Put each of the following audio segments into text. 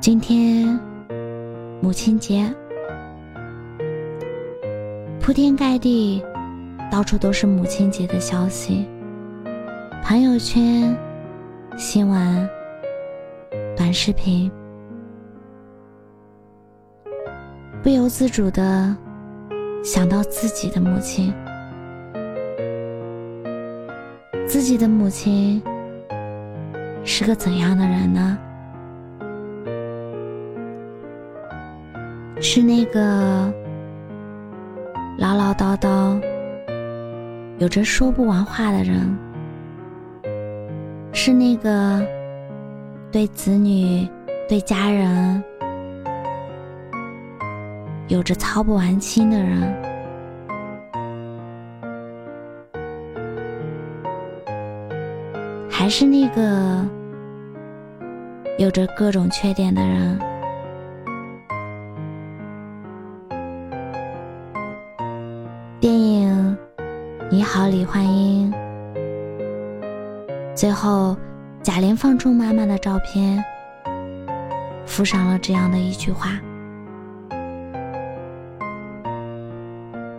今天母亲节，铺天盖地，到处都是母亲节的消息，朋友圈、新闻、短视频，不由自主的想到自己的母亲，自己的母亲是个怎样的人呢？是那个唠唠叨叨、有着说不完话的人，是那个对子女、对家人有着操不完心的人，还是那个有着各种缺点的人？电影《你好，李焕英》最后，贾玲放出妈妈的照片，附上了这样的一句话：“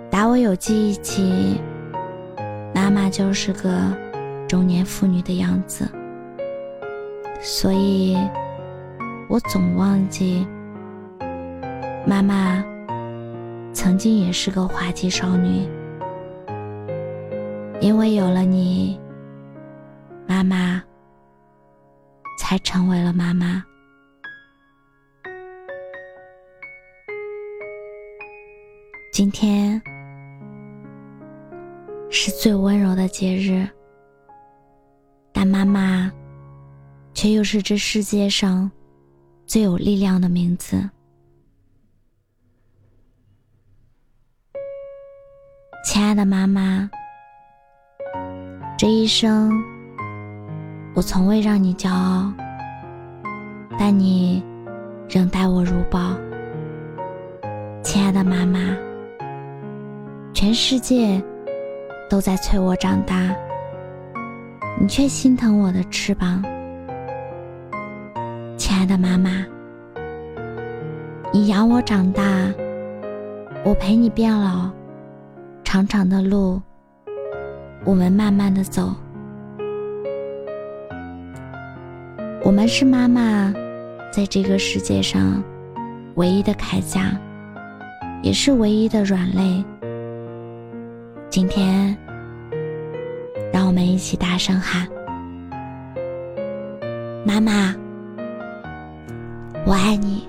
打我有记忆起，妈妈就是个中年妇女的样子，所以我总忘记妈妈。”曾经也是个花季少女，因为有了你，妈妈才成为了妈妈。今天是最温柔的节日，但妈妈却又是这世界上最有力量的名字。亲爱的妈妈，这一生我从未让你骄傲，但你仍待我如宝。亲爱的妈妈，全世界都在催我长大，你却心疼我的翅膀。亲爱的妈妈，你养我长大，我陪你变老。长长的路，我们慢慢的走。我们是妈妈在这个世界上唯一的铠甲，也是唯一的软肋。今天，让我们一起大声喊：“妈妈，我爱你。”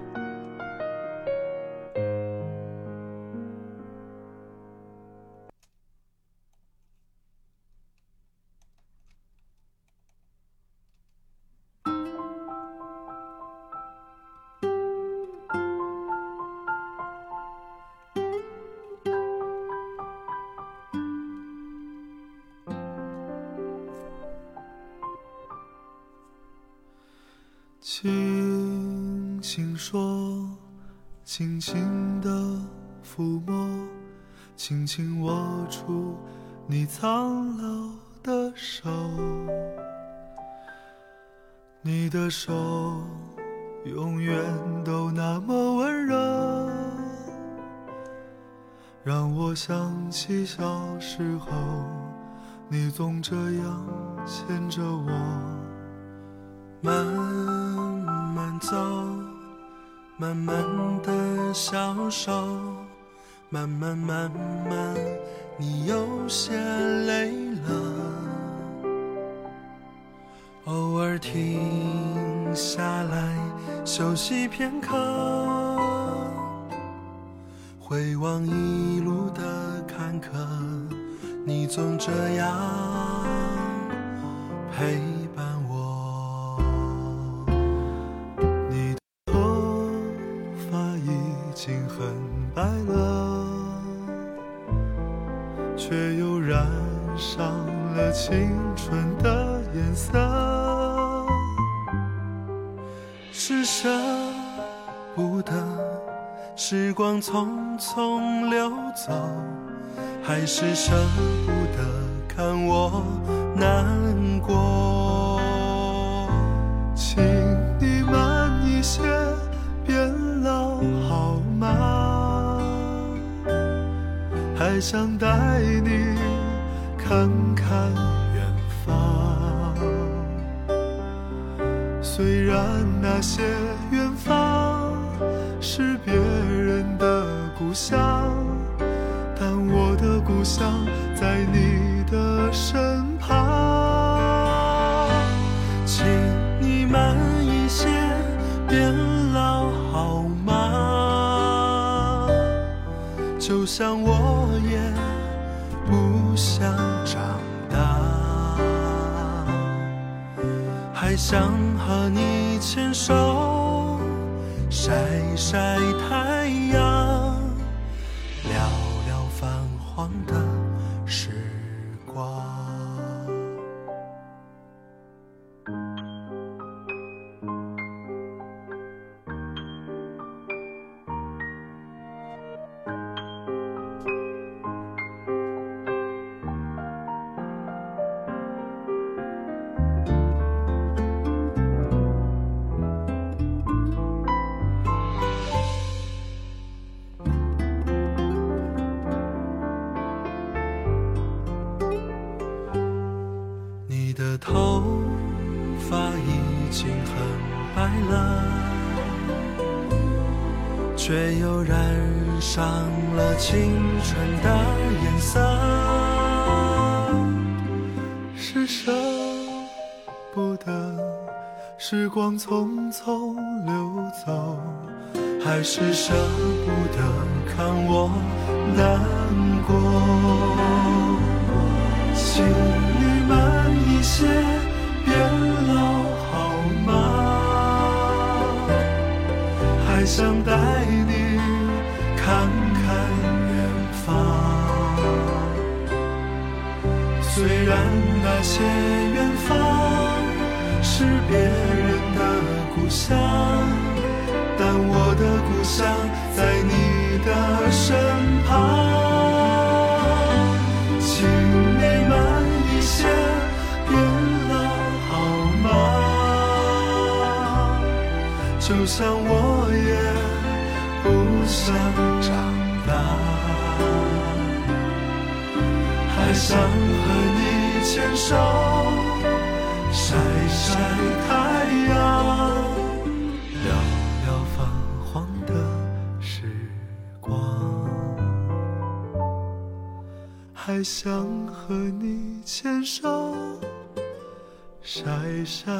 轻轻说，轻轻的抚摸，轻轻握住你苍老的手。你的手永远都那么温柔，让我想起小时候，你总这样牵着我。慢。走，慢慢的消瘦，慢慢慢慢，你有些累了。偶尔停下来休息片刻，回望一路的坎坷，你总这样陪伴。青春的颜色，是舍不得时光匆匆流走，还是舍不得看我难过？请你慢一些，变老好吗？还想带你。看看虽然那些远方是别人的故乡，但我的故乡在你的身旁。请你慢一些，变老好吗？就像我也。不想长还想和你牵手晒晒太阳，聊聊泛黄的时光。却又染上了青春的颜色。是舍不得时光匆匆流走，还是舍不得看我难过？看看远方。虽然那些远方是别人的故乡，但我的故乡在你的身旁。请你慢一些，别了，好吗就像我也想长大，还想和你牵手晒晒太阳，聊聊泛黄的时光，还想和你牵手晒晒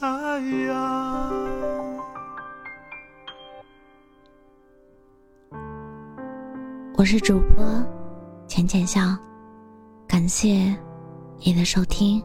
太阳。我是主播浅浅笑，感谢你的收听。